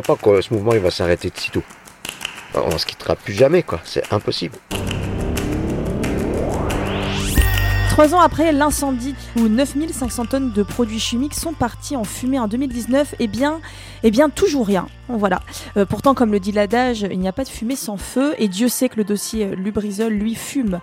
Crois pas que ce mouvement il va s'arrêter de sitôt. On se quittera plus jamais, quoi. C'est impossible. Trois ans après l'incendie où 9500 tonnes de produits chimiques sont partis en fumée en 2019, eh bien, eh bien toujours rien. Voilà. Euh, pourtant, comme le dit l'adage, il n'y a pas de fumée sans feu, et Dieu sait que le dossier Lubrizol, lui, fume.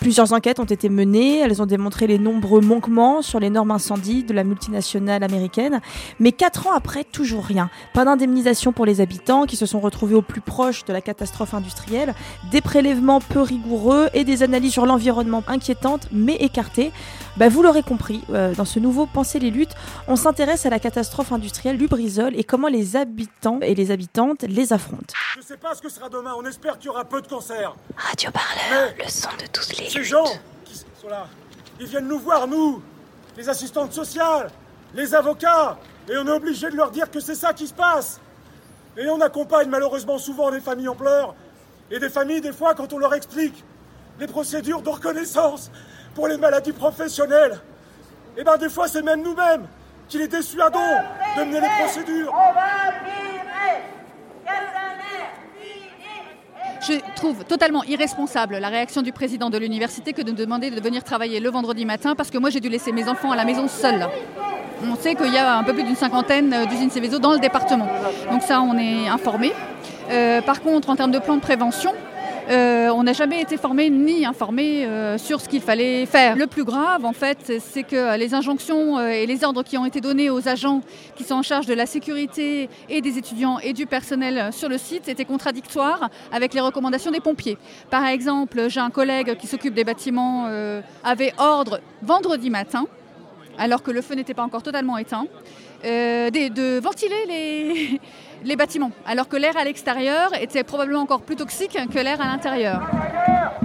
Plusieurs enquêtes ont été menées, elles ont démontré les nombreux manquements sur les normes incendies de la multinationale américaine, mais quatre ans après, toujours rien. Pas d'indemnisation pour les habitants qui se sont retrouvés au plus proche de la catastrophe industrielle, des prélèvements peu rigoureux et des analyses sur l'environnement inquiétantes, mais écartées. Bah, vous l'aurez compris, euh, dans ce nouveau Penser les luttes, on s'intéresse à la catastrophe industrielle Lubrizol et comment les habitants et les habitantes les affrontent. Je sais pas ce que sera demain, on espère qu'il y aura peu de cancer. Radio Parleur, le son de toutes les Ces luttes. gens qui sont là, ils viennent nous voir, nous, les assistantes sociales, les avocats, et on est obligé de leur dire que c'est ça qui se passe. Et on accompagne malheureusement souvent des familles en pleurs, et des familles, des fois, quand on leur explique les procédures de reconnaissance pour les maladies professionnelles, et ben des fois c'est même nous-mêmes qui les dissuadons de mener les procédures. Je trouve totalement irresponsable la réaction du président de l'université que de demander de venir travailler le vendredi matin parce que moi j'ai dû laisser mes enfants à la maison seuls. On sait qu'il y a un peu plus d'une cinquantaine euh, d'usines Céveso dans le département. Donc ça, on est informé. Euh, par contre, en termes de plan de prévention, euh, on n'a jamais été formé ni informé euh, sur ce qu'il fallait faire. Le plus grave, en fait, c'est que les injonctions euh, et les ordres qui ont été donnés aux agents qui sont en charge de la sécurité et des étudiants et du personnel sur le site étaient contradictoires avec les recommandations des pompiers. Par exemple, j'ai un collègue qui s'occupe des bâtiments, euh, avait ordre vendredi matin, alors que le feu n'était pas encore totalement éteint, euh, de ventiler les bâtiments, alors que l'air à l'extérieur était probablement encore plus toxique que l'air à l'intérieur.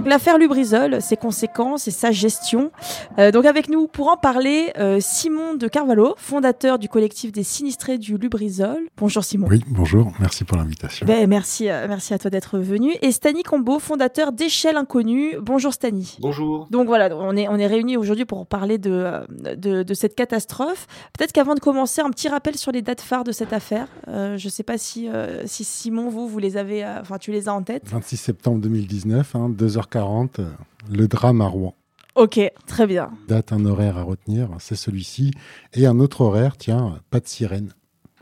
L'affaire Lubrizol, ses conséquences et sa gestion. Euh, donc avec nous pour en parler, euh, Simon de Carvalho, fondateur du collectif des sinistrés du Lubrizol. Bonjour Simon. Oui, bonjour, merci pour l'invitation. Ben, merci, euh, merci à toi d'être venu. Et Stani Combo, fondateur d'Échelle Inconnue. Bonjour Stani. Bonjour. Donc voilà, on est, on est réunis aujourd'hui pour parler de, de, cette catastrophe. Peut-être qu'avant de commencer, un petit rappel sur les dates phares de cette affaire. je ne sais pas si, si Simon, vous, vous les avez, enfin tu les as en tête. 26 septembre 2019, hein, deux 22h40, le drame à Rouen. Ok, très bien. Date, un horaire à retenir, c'est celui-ci. Et un autre horaire, tiens, pas de sirène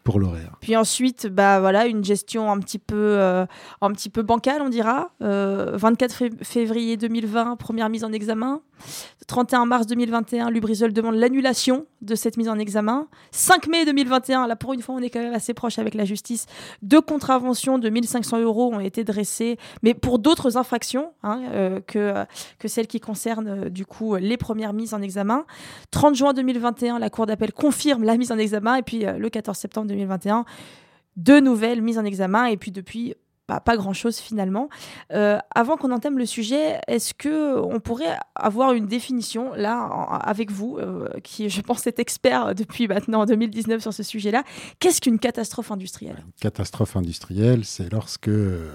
pour l'horaire. Puis ensuite, bah voilà, une gestion un petit peu, euh, un petit peu bancale, on dira. Euh, 24 fé- février 2020, première mise en examen. 31 mars 2021, Lubrizol demande l'annulation de cette mise en examen. 5 mai 2021, là pour une fois, on est quand même assez proche avec la justice. Deux contraventions de 1500 euros ont été dressées, mais pour d'autres infractions hein, euh, que, que celles qui concernent euh, du coup les premières mises en examen. 30 juin 2021, la Cour d'appel confirme la mise en examen. Et puis euh, le 14 septembre 2021, deux nouvelles mises en examen. Et puis depuis, bah, pas grand-chose finalement. Euh, avant qu'on entame le sujet, est-ce que on pourrait avoir une définition là avec vous, euh, qui je pense est expert depuis maintenant 2019 sur ce sujet-là Qu'est-ce qu'une catastrophe industrielle? Catastrophe industrielle, c'est lorsque euh,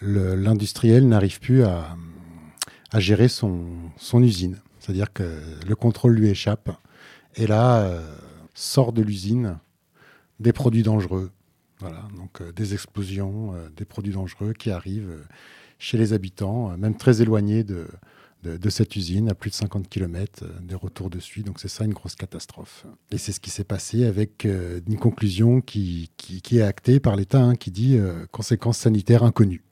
l'industriel n'arrive plus à, à gérer son, son usine. C'est-à-dire que le contrôle lui échappe. Et là, euh, sort de l'usine des produits dangereux. Voilà, donc euh, des explosions, euh, des produits dangereux qui arrivent euh, chez les habitants, même très éloignés de, cette usine, à plus de 50 km des retours dessus. Donc c'est ça une grosse catastrophe. Et c'est ce qui s'est passé avec une conclusion qui, est actée par l'État, hein, qui dit conséquences sanitaires inconnues.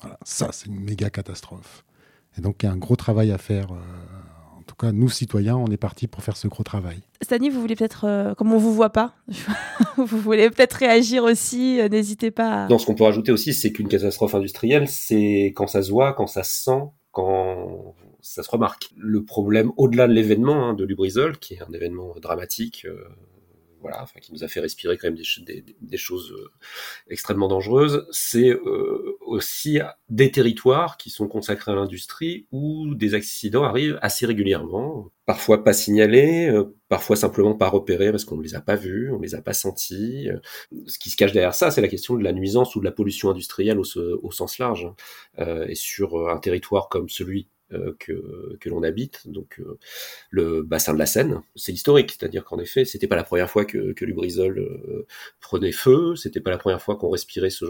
Voilà, ça c'est une méga catastrophe. Et donc il y a un gros travail à faire. Euh, en tout cas, nous citoyens, on est partis pour faire ce gros travail. Stani, vous voulez peut-être, euh, comme on vous voit pas, vous voulez peut-être réagir aussi. euh, N'hésitez pas. à- Non, ce qu'on peut rajouter aussi, c'est qu'une catastrophe industrielle, c'est quand ça se voit, quand ça se sent, quand ça se remarque. Le problème, au-delà de l'événement hein, de Lubrizol, qui est un événement dramatique, voilà, enfin, qui nous a fait respirer quand même des, choses euh, extrêmement dangereuses, c'est euh, aussi des territoires qui sont consacrés à l'industrie où des accidents arrivent assez régulièrement, parfois pas signalés, euh, parfois simplement pas repérés parce qu'on ne les a pas vus, on les a pas sentis. Ce qui se cache derrière ça, c'est la question de la nuisance ou de la pollution industrielle au, sens large. et sur un territoire comme celui que, que l'on habite, donc euh, le bassin de la Seine. C'est historique, c'est-à-dire qu'en effet, c'était pas la première fois que, que Lubrizol euh, prenait feu, c'était pas la première fois qu'on respirait ce,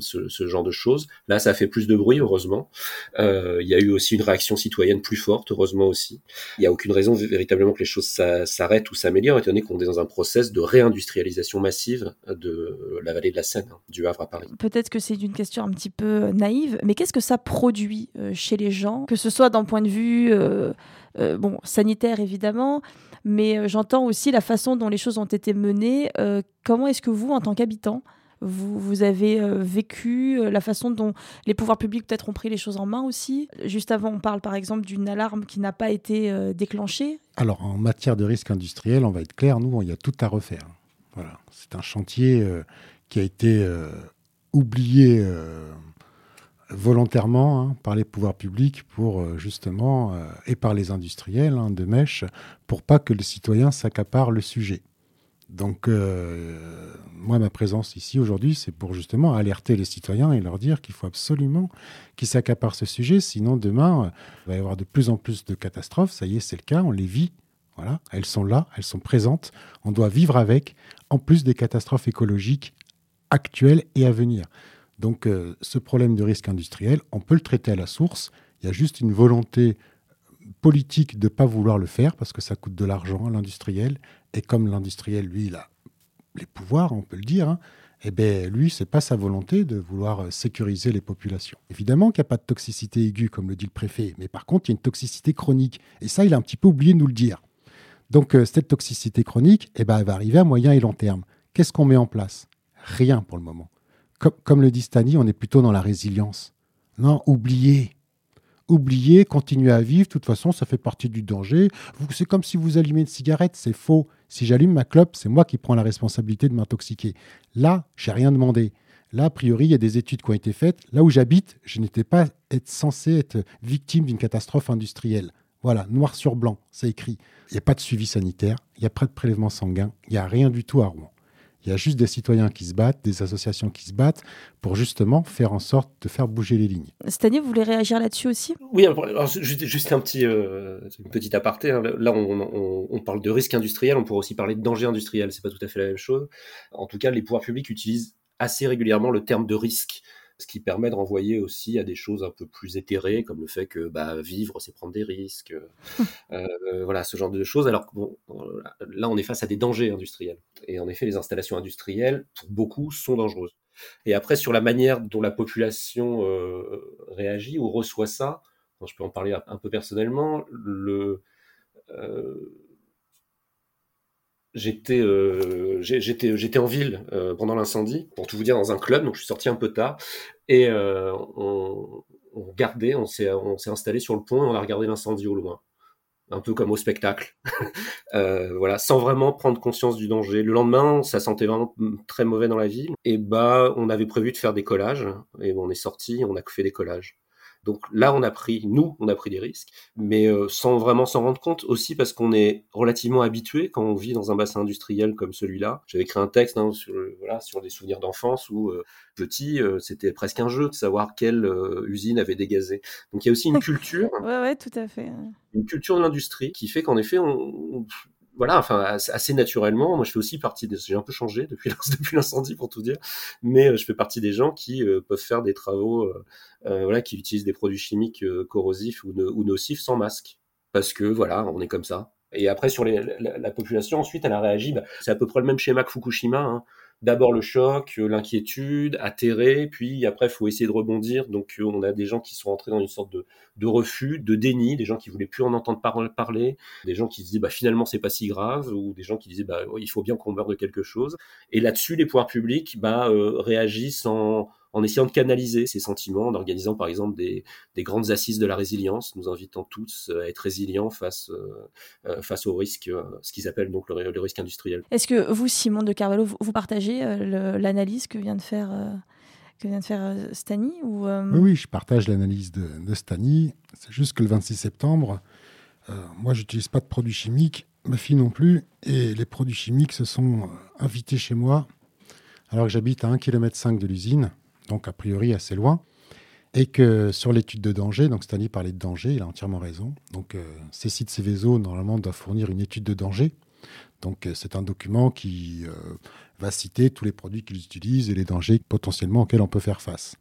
ce, ce, genre de choses. Là, ça a fait plus de bruit, heureusement. Il y a eu aussi une réaction citoyenne plus forte, heureusement aussi. Il n'y a aucune raison véritablement que les choses s'arrêtent ou s'améliorent, étant donné qu'on est dans un process de réindustrialisation massive de la vallée de la Seine, hein, du Havre à Paris. Peut-être que c'est une question un petit peu naïve, mais qu'est-ce que ça produit chez les gens, que ce soit d'un point de vue euh, euh, bon, sanitaire évidemment, mais euh, j'entends aussi la façon dont les choses ont été menées. comment est-ce que vous, en tant qu'habitant, vous, avez vécu la façon dont les pouvoirs publics peut-être ont pris les choses en main aussi? Juste avant, on parle par exemple d'une alarme qui n'a pas été déclenchée. Alors en matière de risque industriel, on va être clair, nous, il y a tout à refaire. Voilà, c'est un chantier qui a été oublié volontairement hein, par les pouvoirs publics pour euh, justement euh, et par les industriels hein, de mèche pour pas que les citoyens s'accaparent le sujet. Donc euh, moi ma présence ici aujourd'hui c'est pour justement alerter les citoyens et leur dire qu'il faut absolument qu'ils s'accaparent ce sujet sinon demain il va y avoir de plus en plus de catastrophes, ça y est c'est le cas, on les vit. Voilà, elles sont là, elles sont présentes, on doit vivre avec en plus des catastrophes écologiques actuelles et à venir. Donc euh, ce problème de risque industriel, on peut le traiter à la source. Il y a juste une volonté politique de ne pas vouloir le faire parce que ça coûte de l'argent à l'industriel. Et comme l'industriel, lui, il a les pouvoirs, on peut le dire, hein, eh bien, lui, c'est pas sa volonté de vouloir euh, sécuriser les populations. Évidemment qu'il n'y a pas de toxicité aiguë, comme le dit le préfet, mais par contre, il y a une toxicité chronique. Et ça, il a un petit peu oublié de nous le dire. Donc, euh, cette toxicité chronique, eh ben, elle va arriver à moyen et long terme. Qu'est-ce qu'on met en place? Rien pour le moment comme, le dit Stani, on est plutôt dans la résilience. Non, oubliez. Oubliez, continuez à vivre. De toute façon, ça fait partie du danger. C'est comme si vous allumez une cigarette, c'est faux. Si j'allume ma clope, c'est moi qui prends la responsabilité de m'intoxiquer. Là, j'ai rien demandé. Là, a priori, il y a des études qui ont été faites. Là où j'habite, je n'étais pas censé être victime d'une catastrophe industrielle. Voilà, noir sur blanc, c'est écrit. Il n'y a pas de suivi sanitaire, il n'y a pas de prélèvement sanguin, il n'y a rien du tout à Rouen. Il y a juste des citoyens qui se battent, des associations qui se battent pour justement faire en sorte de faire bouger les lignes. Stani, vous voulez réagir là-dessus aussi? Oui, alors, juste, un petit, euh, une petite aparté. Hein. Là, on, parle de risque industriel, on pourrait aussi parler de danger industriel. C'est pas tout à fait la même chose. En tout cas, les pouvoirs publics utilisent assez régulièrement le terme de risque ce qui permet de renvoyer aussi à des choses un peu plus éthérées, comme le fait que bah, vivre, c'est prendre des risques, euh, voilà, ce genre de choses. Alors bon, là, on est face à des dangers industriels. Et en effet, les installations industrielles, pour beaucoup, sont dangereuses. Et après, sur la manière dont la population euh, réagit ou reçoit ça, je peux en parler un peu personnellement, le... Euh, j'étais euh, j'étais j'étais en ville euh, pendant l'incendie pour tout vous dire dans un club donc je suis sorti un peu tard. Et euh, on, on regardait on s'est on s'est installé sur le pont et on a regardé l'incendie au loin. Un peu comme au spectacle. Voilà sans vraiment prendre conscience du danger. Le lendemain ça sentait vraiment très mauvais dans la ville et bah on avait prévu de faire des collages. Et on est sorti on a fait des collages donc là, on a pris, nous, on a pris des risques, mais euh, sans vraiment s'en rendre compte, aussi parce qu'on est relativement habitué quand on vit dans un bassin industriel comme celui-là. J'avais écrit un texte hein, sur, voilà, sur des souvenirs d'enfance où, euh, petit, euh, c'était presque un jeu de savoir quelle usine avait dégazé. Donc il y a aussi une culture. ouais, ouais, tout à fait. Une culture de l'industrie qui fait qu'en effet, on voilà, enfin assez naturellement. Moi, je fais aussi partie. J'ai un peu changé depuis l'incendie pour tout dire, mais euh, je fais partie des gens qui euh, peuvent faire des travaux, euh, voilà, qui utilisent des produits chimiques corrosifs ou, nocifs sans masque, parce que voilà, on est comme ça. Et après sur les, la, population, ensuite, elle a réagi. Bah, c'est à peu près le même schéma que Fukushima. Hein d'abord le choc, euh, l'inquiétude, atterré, puis après faut essayer de rebondir. Donc euh, on a des gens qui sont entrés dans une sorte de, de refus, de déni, des gens qui voulaient plus en entendre parler, des gens qui disaient bah finalement c'est pas si grave, ou des gens qui disaient bah il faut bien qu'on meure de quelque chose. Et là-dessus les pouvoirs publics bah euh, réagissent en en essayant de canaliser ces sentiments, en organisant par exemple des, grandes assises de la résilience, nous invitant tous à être résilients face, face au risque, ce qu'ils appellent donc le, risque industriel. Est-ce que vous, Simon de Carvalho, vous, partagez l'analyse que vient de faire que vient de faire Stani ou oui, je partage l'analyse de, de Stani. C'est juste que le 26 septembre, moi, j'utilise pas de produits chimiques ma fille non plus, et les produits chimiques se sont euh, invités chez moi, alors que j'habite à 1,5 km de l'usine, donc a priori assez loin, et que sur l'étude de danger, donc Stanley parlait de danger, il a entièrement raison, donc euh, ces sites Céveso, normalement, doivent fournir une étude de danger, donc euh, c'est un document qui va citer tous les produits qu'ils utilisent et les dangers potentiellement auxquels on peut faire face.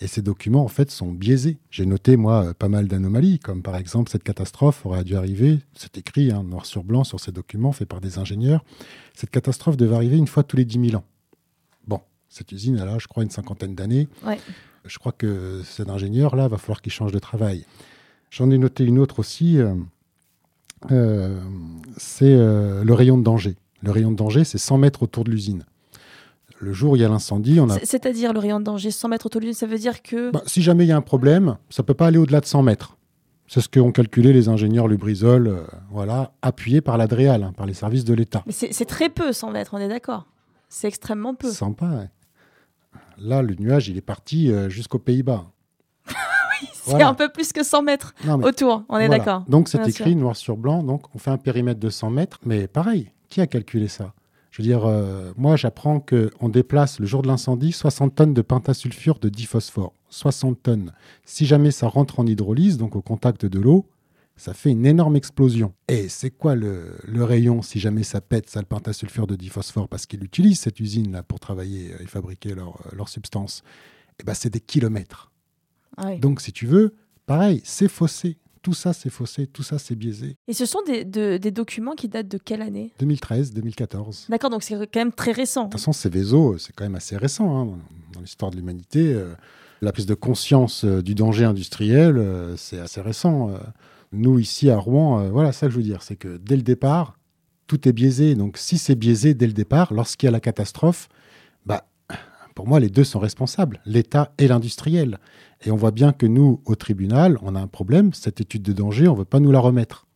Et ces documents, en fait, sont biaisés. J'ai noté, moi, euh, pas mal d'anomalies, comme par exemple cette catastrophe aurait dû arriver, c'est écrit hein, noir sur blanc sur ces documents faits par des ingénieurs, cette catastrophe devait arriver une fois tous les 10 000 ans. Cette usine, elle a, je crois, une cinquantaine d'années. Je crois que cet ingénieur-là, va falloir qu'il change de travail. J'en ai noté une autre aussi, euh, euh, c'est le rayon de danger. Le rayon de danger, c'est 100 mètres autour de l'usine le jour où il y a l'incendie, on a. C'est-à-dire le rayon de danger, 100 mètres autour de ça veut dire que. Bah, si jamais il y a un problème, ça peut pas aller au-delà de 100 mètres. C'est ce qu'ont calculé les ingénieurs Lubrizol, euh, voilà, appuyés par l'Adréal, hein, par les services de l'État. Mais c'est très peu, 100 mètres, on est d'accord. C'est extrêmement peu. Sympa, ouais. Là, le nuage, il est parti euh, jusqu'aux Pays-Bas. oui, c'est un peu plus que 100 mètres autour, on est d'accord. Donc c'est écrit noir sur blanc, donc on fait un périmètre de 100 mètres, mais pareil, qui a calculé ça? Je veux dire, euh, moi, j'apprends qu'on déplace le jour de l'incendie 60 tonnes de pentasulfure de diphosphore. 60 tonnes. Si jamais ça rentre en hydrolyse, donc au contact de l'eau, ça fait une énorme explosion. Et c'est quoi le, rayon si jamais ça pète, ça, le pentasulfure de diphosphore Parce qu'ils utilisent cette usine-là pour travailler et fabriquer leur, leur substance. Eh ben, c'est des kilomètres. Ah donc, si tu veux, pareil, c'est faussé. Tout ça, c'est faussé, tout ça, c'est biaisé. Et ce sont des, des, documents qui datent de quelle année? 2013, 2014. D'accord, donc c'est quand même très récent. De toute façon, Céveso, c'est quand même assez récent hein, dans l'histoire de l'humanité. Euh, la prise de conscience euh, du danger industriel, euh, c'est assez récent. Nous, ici à Rouen, voilà, ça que je veux dire, c'est que dès le départ, tout est biaisé. Donc si c'est biaisé dès le départ, lorsqu'il y a la catastrophe, bah, pour moi, les deux sont responsables, l'État et l'industriel. Et on voit bien que nous, au tribunal, on a un problème. Cette étude de danger, on ne veut pas nous la remettre.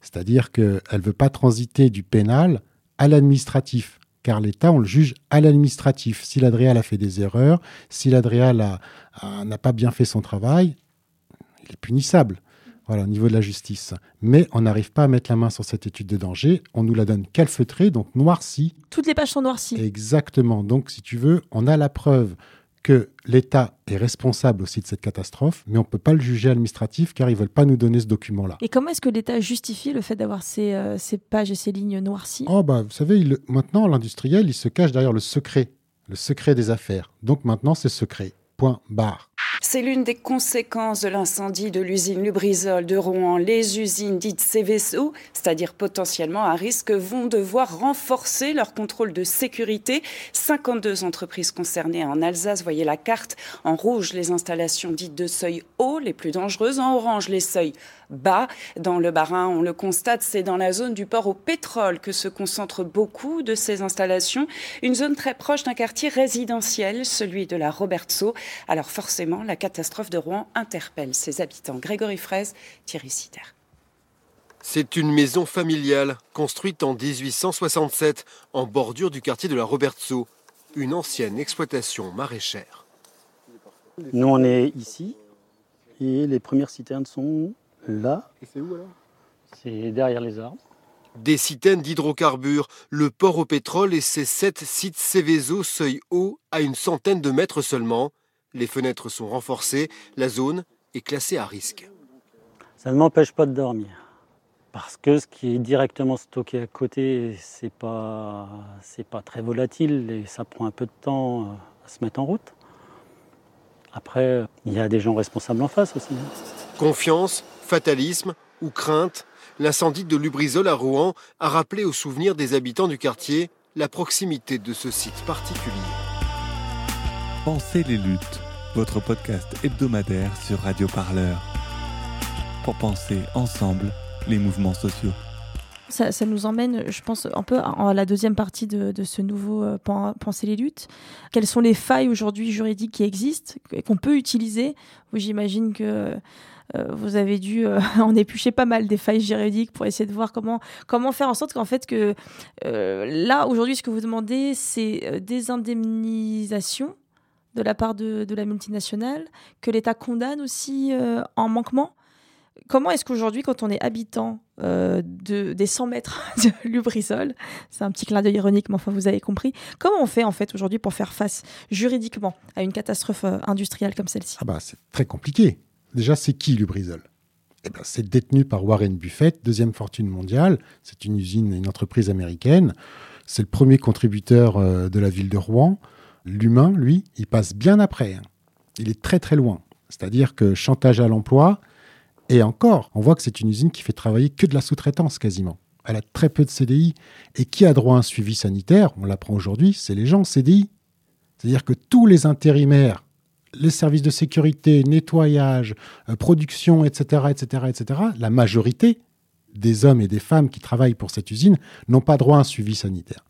C'est-à-dire qu'elle ne veut pas transiter du pénal à l'administratif. Car l'État, on le juge à l'administratif. Si l'Adréal a fait des erreurs, si l'Adréal n'a pas bien fait son travail, il est punissable. Voilà, au niveau de la justice. Mais on n'arrive pas à mettre la main sur cette étude de danger. On nous la donne calfeutrée, donc noircie. Toutes les pages sont noircies. Exactement. Donc, si tu veux, on a la preuve que l'État est responsable aussi de cette catastrophe, mais on ne peut pas le juger administratif car ils ne veulent pas nous donner ce document-là. Et comment est-ce que l'État justifie le fait d'avoir ces, euh, ces, pages et ces lignes noircies? Oh bah, vous savez, maintenant, l'industriel, il se cache derrière le secret, le secret des affaires. Donc maintenant, c'est secret. Point barre. C'est l'une des conséquences de l'incendie de l'usine Lubrizol de Rouen. Les usines dites CVSO, c'est-à-dire potentiellement à risque, vont devoir renforcer leur contrôle de sécurité. 52 entreprises concernées en Alsace, voyez la carte. En rouge, les installations dites de seuil haut, les plus dangereuses. En orange, les seuils bas. Dans le Bas-Rhin, on le constate, c'est dans la zone du port au pétrole que se concentrent beaucoup de ces installations. Une zone très proche d'un quartier résidentiel, celui de la Robertso. Alors forcément, la catastrophe de Rouen interpelle ses habitants. Grégory Fraise, Thierry Sitter. C'est une maison familiale construite en 1867 en bordure du quartier de la Robertso, une ancienne exploitation maraîchère. Nous, on est ici et les premières citernes sont là. Et c'est où alors? C'est derrière les arbres. Des citernes d'hydrocarbures, le port au pétrole et ses sept sites Céveso seuil haut à une centaine de mètres seulement. Les fenêtres sont renforcées, la zone est classée à risque. Ça ne m'empêche pas de dormir. Parce que ce qui est directement stocké à côté, c'est pas, c'est pas très volatile et ça prend un peu de temps à se mettre en route. Après, il y a des gens responsables en face aussi. Hein. Confiance, fatalisme ou crainte, l'incendie de Lubrizol à Rouen a rappelé au souvenir des habitants du quartier la proximité de ce site particulier. Pensez les luttes, votre podcast hebdomadaire sur Radio Parleur. Pour penser ensemble les mouvements sociaux. ça, nous emmène, je pense, un peu à la deuxième partie de, ce nouveau euh, Penser les luttes. Quelles sont les failles aujourd'hui juridiques qui existent, qu'on peut utiliser? J'imagine que euh, vous avez dû euh, en éplucher pas mal des failles juridiques pour essayer de voir comment, comment faire en sorte qu'en fait que euh, là, aujourd'hui, ce que vous demandez, c'est des indemnisations de la part de, la multinationale, que l'État condamne aussi en manquement. Comment est-ce qu'aujourd'hui, quand on est habitant de, des 100 mètres de Lubrizol, c'est un petit clin d'œil ironique, mais enfin vous avez compris, comment on fait en fait aujourd'hui pour faire face juridiquement à une catastrophe industrielle comme celle-ci? Ah bah, C'est très compliqué. Déjà, c'est qui Lubrizol? Eh ben, C'est détenu par Warren Buffett, deuxième fortune mondiale. C'est une usine, une entreprise américaine. C'est le premier contributeur euh, de la ville de Rouen. L'humain, lui, il passe bien après. Hein. Il est très très loin. C'est-à-dire que chantage à l'emploi, et encore, on voit que c'est une usine qui fait travailler que de la sous-traitance quasiment. Elle a très peu de CDI. Et qui a droit à un suivi sanitaire? On l'apprend aujourd'hui, c'est les gens CDI. C'est-à-dire que tous les intérimaires les services de sécurité, nettoyage, euh, production, etc., etc., etc., la majorité des hommes et des femmes qui travaillent pour cette usine n'ont pas droit à un suivi sanitaire.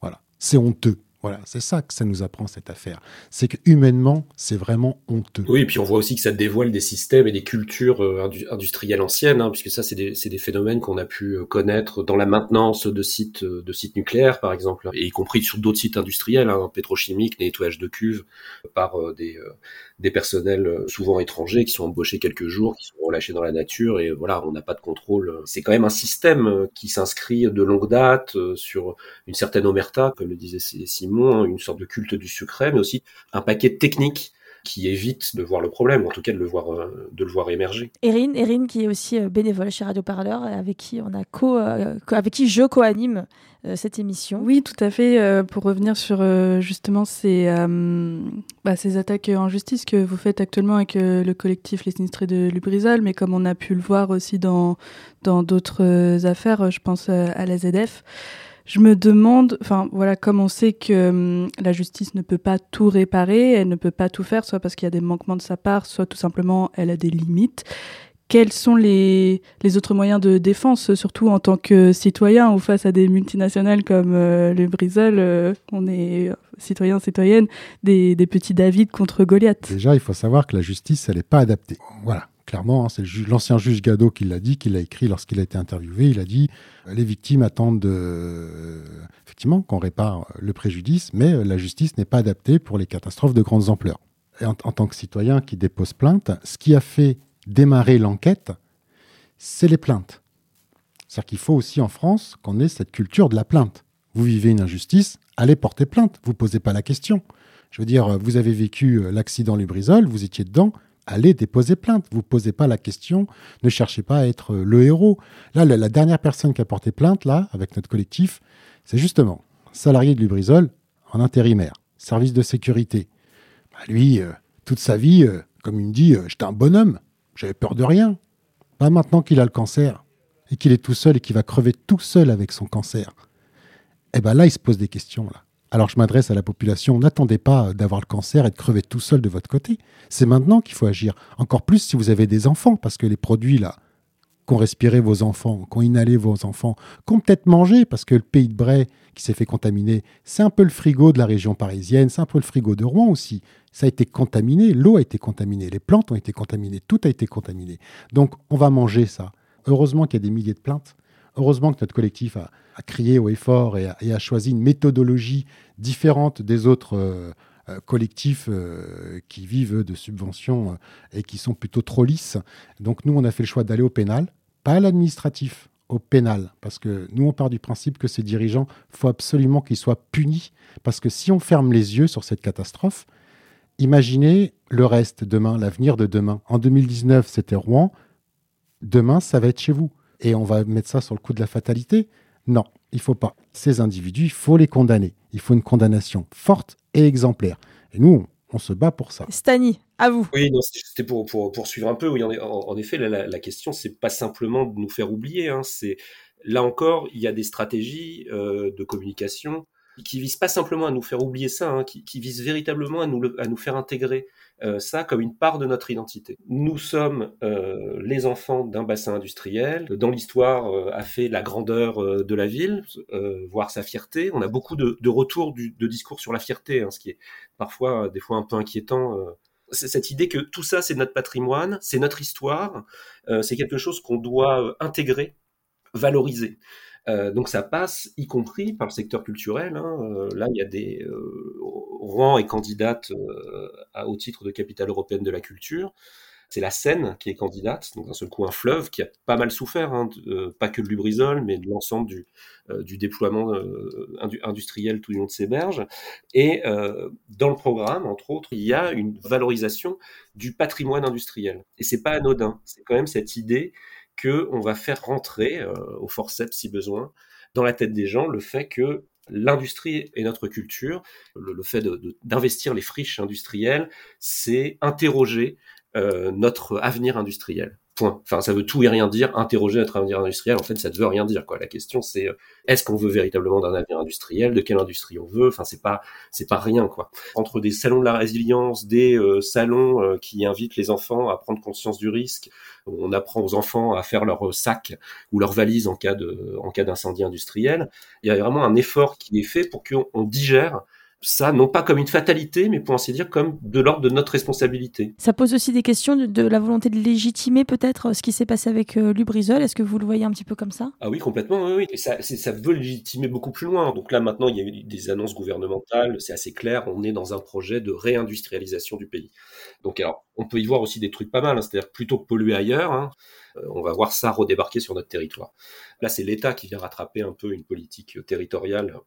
Voilà, c'est honteux. Voilà, c'est ça que ça nous apprend cette affaire. C'est que humainement, c'est vraiment honteux. Oui, et puis on voit aussi que ça dévoile des systèmes et des cultures euh, industrielles anciennes, hein, puisque ça, c'est des, phénomènes qu'on a pu euh, connaître dans la maintenance de sites, euh, de sites nucléaires, par exemple, et y compris sur d'autres sites industriels, hein, pétrochimiques, nettoyage de cuves, par des, des personnels souvent étrangers qui sont embauchés quelques jours, qui sont relâchés dans la nature, et voilà, on n'a pas de contrôle. C'est quand même un système qui s'inscrit de longue date sur une certaine omerta, comme le disait Simon une sorte de culte du secret, mais aussi un paquet de techniques qui évite de voir le problème, ou en tout cas de le voir, euh, de le voir émerger. Erin, Erin qui est aussi euh, bénévole chez Radio Parleur, avec qui on a co, euh, avec qui je co-anime cette émission. Oui, tout à fait. pour revenir sur justement ces, bah, ces attaques en justice que vous faites actuellement avec le collectif Les Sinistrés de Lubrizol, mais comme on a pu le voir aussi dans dans d'autres affaires, je pense à la ZF je me demande, enfin voilà, comme on sait que hum, la justice ne peut pas tout réparer, elle ne peut pas tout faire, soit parce qu'il y a des manquements de sa part, soit tout simplement elle a des limites. Quels sont les, les autres moyens de défense, surtout en tant que citoyen ou face à des multinationales comme euh, le euh, on est citoyen, citoyenne, des, des petits David contre Goliath? Déjà, il faut savoir que la justice, elle n'est pas adaptée. Voilà clairement, hein, c'est l'ancien juge Gado qui l'a dit, qui l'a écrit lorsqu'il a été interviewé. Il a dit euh, les victimes attendent effectivement qu'on répare le préjudice, mais euh, la justice n'est pas adaptée pour les catastrophes de grandes ampleurs. Et en, tant que citoyen qui dépose plainte, ce qui a fait démarrer l'enquête, c'est les plaintes. C'est-à-dire qu'il faut aussi en France qu'on ait cette culture de la plainte. Vous vivez une injustice, allez porter plainte, vous posez pas la question. Je veux dire, vous avez vécu euh, l'accident Lubrizol, vous étiez dedans, allez déposer plainte. Vous posez pas la question, ne cherchez pas à être le héros. Là, la, dernière personne qui a porté plainte, là, avec notre collectif, c'est justement salarié de Lubrizol en intérimaire, service de sécurité. Bah, lui, euh, toute sa vie, euh, comme il me dit, euh, j'étais un bonhomme, j'avais peur de rien. Pas maintenant qu'il a le cancer et qu'il est tout seul et qu'il va crever tout seul avec son cancer. Eh bien là, il se pose des questions. Alors je m'adresse à la population, n'attendez pas d'avoir le cancer et de crever tout seul de votre côté. C'est maintenant qu'il faut agir. Encore plus si vous avez des enfants, parce que les produits là qu'ont respiré vos enfants, qu'ont inhalé vos enfants, qu'ont peut-être mangé, parce que le pays de Bray qui s'est fait contaminer, c'est un peu le frigo de la région parisienne, c'est un peu le frigo de Rouen aussi. Ça a été contaminé, l'eau a été contaminée, les plantes ont été contaminées, tout a été contaminé. Donc on va manger ça. Heureusement qu'il y a des milliers de plaintes. Heureusement que notre collectif a, crié au effort et a, choisi une méthodologie différente des autres euh, euh, collectifs euh, qui vivent de subventions et qui sont plutôt trop lisses. Donc nous, on a fait le choix d'aller au pénal, pas à l'administratif, au pénal, parce que nous, on part du principe que ces dirigeants, faut absolument qu'ils soient punis, parce que si on ferme les yeux sur cette catastrophe, imaginez le reste demain, l'avenir de demain. En 2019, c'était Rouen. Demain, ça va être chez vous et on va mettre ça sur le coup de la fatalité. Non, il faut pas. Ces individus, il faut les condamner. Il faut une condamnation forte et exemplaire. Et nous, on, se bat pour ça. Stani, à vous. Oui, c'était pour, pour poursuivre un peu. Oui, en, effet, la, la question, c'est pas simplement de nous faire oublier. Hein. c'est là encore, il y a des stratégies euh, de communication qui vise pas simplement à nous faire oublier ça, hein, qui, qui, vise véritablement à nous, à nous faire intégrer euh, ça comme une part de notre identité. Nous sommes euh, les enfants d'un bassin industriel. Dans l'histoire, euh, a fait la grandeur euh, de la ville, voire sa fierté. On a beaucoup de, de retours de discours sur la fierté, hein, ce qui est parfois, des fois, un peu inquiétant. c'est cette idée que tout ça, c'est notre patrimoine, c'est notre histoire, c'est quelque chose qu'on doit intégrer, valoriser. Euh, donc ça passe, y compris par le secteur culturel. Hein. Euh, là, il y a des euh, Rouen et candidates au titre de capitale européenne de la culture. C'est la Seine qui est candidate, donc d'un seul coup un fleuve qui a pas mal souffert, hein, pas que de Lubrizol, mais de l'ensemble du, déploiement industriel tout du long de ses berges. Et dans le programme, entre autres, il y a une valorisation du patrimoine industriel. Et c'est pas anodin. C'est quand même cette idée qu'on va faire rentrer, euh, au forceps si besoin, dans la tête des gens le fait que l'industrie et notre culture, le, fait d'investir les friches industrielles, c'est interroger euh, notre avenir industriel. Point. Enfin, ça veut tout et rien dire. Interroger notre avenir industriel, en fait, ça ne veut rien dire. Quoi. La question, c'est euh, est-ce qu'on veut véritablement d'un avenir industriel? De quelle industrie on veut? Enfin, c'est pas, c'est pas rien. Quoi. Entre des salons de la résilience, des euh, salons euh, qui invitent les enfants à prendre conscience du risque, on apprend aux enfants à faire leur sac ou leur valise en cas de, en cas d'incendie industriel. Il y a vraiment un effort qui est fait pour qu'on digère ça, non pas comme une fatalité, mais pour ainsi dire comme de l'ordre de notre responsabilité. Ça pose aussi des questions de, la volonté de légitimer peut-être ce qui s'est passé avec euh, Lubrizol. Est-ce que vous le voyez un petit peu comme ça? Ah oui, complètement, oui. oui. Et ça, ça veut légitimer beaucoup plus loin. Donc là, maintenant, il y a eu des annonces gouvernementales, c'est assez clair, on est dans un projet de réindustrialisation du pays. Donc alors, on peut y voir aussi des trucs pas mal, hein. c'est-à-dire plutôt que polluer ailleurs, hein, euh, on va voir ça redébarquer sur notre territoire. Là, c'est l'État qui vient rattraper un peu une politique territoriale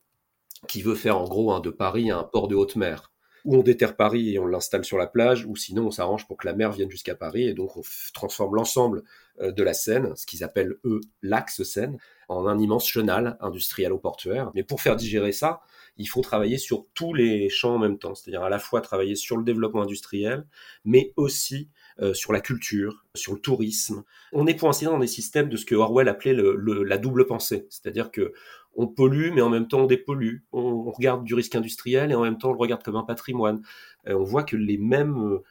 qui veut faire en gros un de Paris un port de haute mer. Ou on déterre Paris et on l'installe sur la plage, ou sinon on s'arrange pour que la mer vienne jusqu'à Paris, et donc on transforme l'ensemble euh, de la Seine, ce qu'ils appellent eux l'axe Seine, en un immense chenal industriel au portuaire. Mais pour faire digérer ça, il faut travailler sur tous les champs en même temps, c'est-à-dire à la fois travailler sur le développement industriel, mais aussi euh, sur la culture, sur le tourisme. On est pour ainsi dire dans des systèmes de ce que Orwell appelait la double pensée, c'est-à-dire que on pollue, mais en même temps on dépollue. On, regarde du risque industriel et en même temps on le regarde comme un patrimoine. Euh, on voit que les mêmes, euh,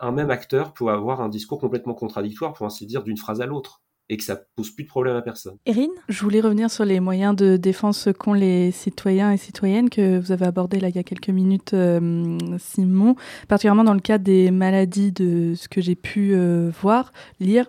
un même acteur peut avoir un discours complètement contradictoire, pour ainsi dire, d'une phrase à l'autre et que ça pose plus de problème à personne. Erin? Je voulais revenir sur les moyens de défense qu'ont les citoyens et citoyennes que vous avez abordé là il y a quelques minutes, euh, Simon, particulièrement dans le cadre des maladies de ce que j'ai pu voir, lire.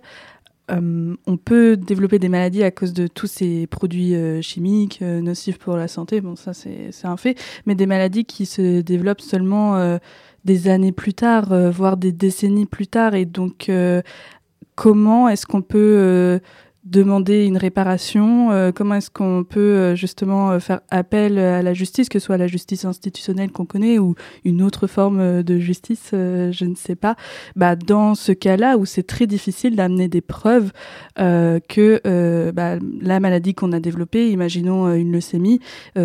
Euh, on peut développer des maladies à cause de tous ces produits euh, chimiques euh, nocifs pour la santé, bon ça c'est un fait, mais des maladies qui se développent seulement des années plus tard, voire des décennies plus tard, et donc comment est-ce qu'on peut demander une réparation euh, Comment est-ce qu'on peut euh, justement euh, faire appel à la justice, que ce soit la justice institutionnelle qu'on connaît ou une autre forme de justice, je ne sais pas. Bah, dans ce cas-là où c'est très difficile d'amener des preuves que bah, la maladie qu'on a développée, imaginons une leucémie,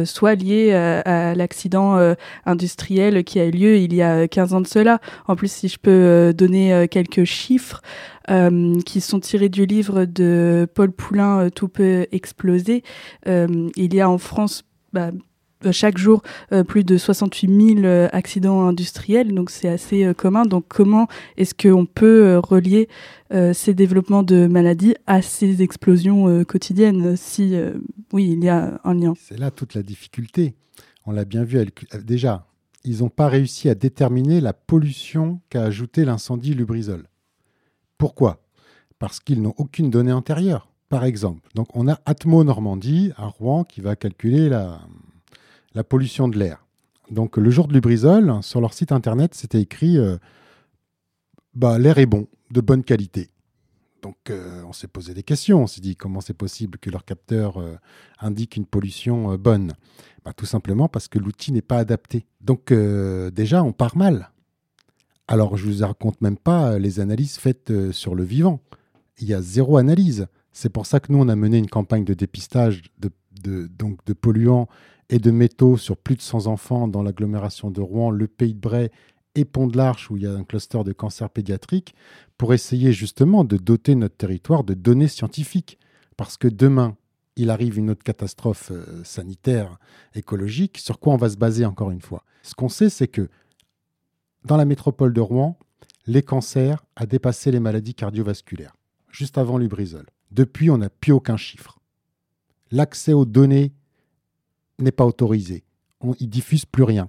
soit liée à, l'accident industriel qui a eu lieu il y a 15 ans de cela. En plus, si je peux donner quelques chiffres, euh, qui sont tirés du livre de Paul Poulain, euh, Tout peut exploser. Euh, il y a en France bah, chaque jour plus de 68 000 accidents industriels, donc c'est assez commun. Donc comment est-ce qu'on peut relier ces développements de maladies à ces explosions quotidiennes Si oui, il y a un lien? C'est là toute la difficulté. On l'a bien vu déjà. Ils n'ont pas réussi à déterminer la pollution qu'a ajouté l'incendie Lubrizol. Pourquoi? Parce qu'ils n'ont aucune donnée antérieure. Par exemple, on a Atmo Normandie à Rouen qui va calculer la, la pollution de l'air. Donc le jour de Lubrizol, sur leur site internet, c'était écrit euh, bah, l'air est bon, de bonne qualité. Donc euh, on s'est posé des questions, on s'est dit comment c'est possible que leur capteur euh, indique une pollution bonne? Bah, Tout simplement parce que l'outil n'est pas adapté. Donc déjà on part mal. Alors, je ne vous raconte même pas euh, les analyses faites euh, sur le vivant. Il y a zéro analyse. C'est pour ça que nous, on a mené une campagne de dépistage de, donc de polluants et de métaux sur plus de 100 enfants dans l'agglomération de Rouen, le Pays de Bray et Pont de l'Arche, où il y a un cluster de cancer pédiatrique, pour essayer justement de doter notre territoire de données scientifiques. Parce que demain, il arrive une autre catastrophe euh, sanitaire, écologique, sur quoi on va se baser encore une fois Ce qu'on sait, c'est que dans la métropole de Rouen, les cancers a dépassé les maladies cardiovasculaires, juste avant Lubrizol. Depuis, on n'a plus aucun chiffre. L'accès aux données n'est pas autorisé. On, ils diffusent plus rien.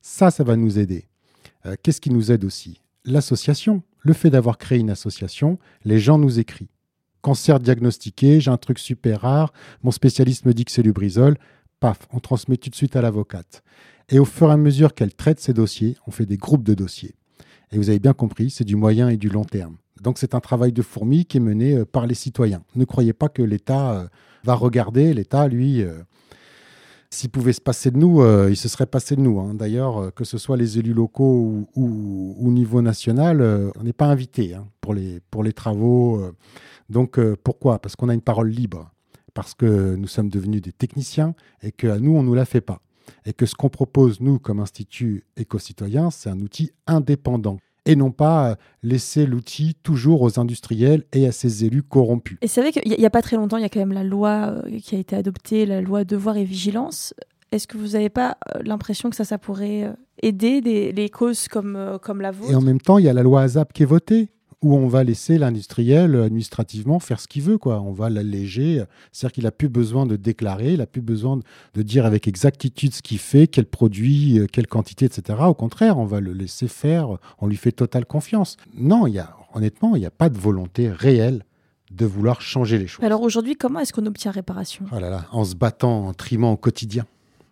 Ça, ça va nous aider. Euh, Qu'est-ce qui nous aide aussi? L'association. Le fait d'avoir créé une association, les gens nous écrivent. Cancer diagnostiqué, j'ai un truc super rare, mon spécialiste me dit que c'est Lubrizol. Paf, on transmet tout de suite à l'avocate. Et au fur et à mesure qu'elle traite ces dossiers, on fait des groupes de dossiers. Et vous avez bien compris, c'est du moyen et du long terme. Donc c'est un travail de fourmi qui est mené euh, par les citoyens. Ne croyez pas que l'État euh, va regarder. L'État, lui, euh, s'il pouvait se passer de nous, il se serait passé de nous. hein. D'ailleurs, que ce soit les élus locaux ou, au niveau national, on n'est pas invité hein, pour, les, pour les travaux. Donc pourquoi? Parce qu'on a une parole libre. Parce que nous sommes devenus des techniciens et qu'à nous, on ne nous la fait pas. Et que ce qu'on propose, nous, comme Institut éco-citoyen, c'est un outil indépendant. Et non pas euh, laisser l'outil toujours aux industriels et à ces élus corrompus. Et c'est vrai qu'il n'y a, pas très longtemps, il y a quand même la loi euh, qui a été adoptée, la loi devoir et vigilance. Est-ce que vous n'avez pas euh, l'impression que ça, ça pourrait aider des, les causes comme, comme la vôtre Et en même temps, il y a la loi ASAP qui est votée, où on va laisser l'industriel euh, administrativement faire ce qu'il veut. Quoi. On va l'alléger. C'est-à-dire qu'il n'a plus besoin de déclarer, il n'a plus besoin de, dire avec exactitude ce qu'il fait, quel produit, euh, quelle quantité, etc. Au contraire, on va le laisser faire, on lui fait totale confiance. Non, il y a, honnêtement, il n'y a pas de volonté réelle de vouloir changer les choses. Alors aujourd'hui, comment est-ce qu'on obtient réparation? Oh là là, en se battant, en trimant au quotidien.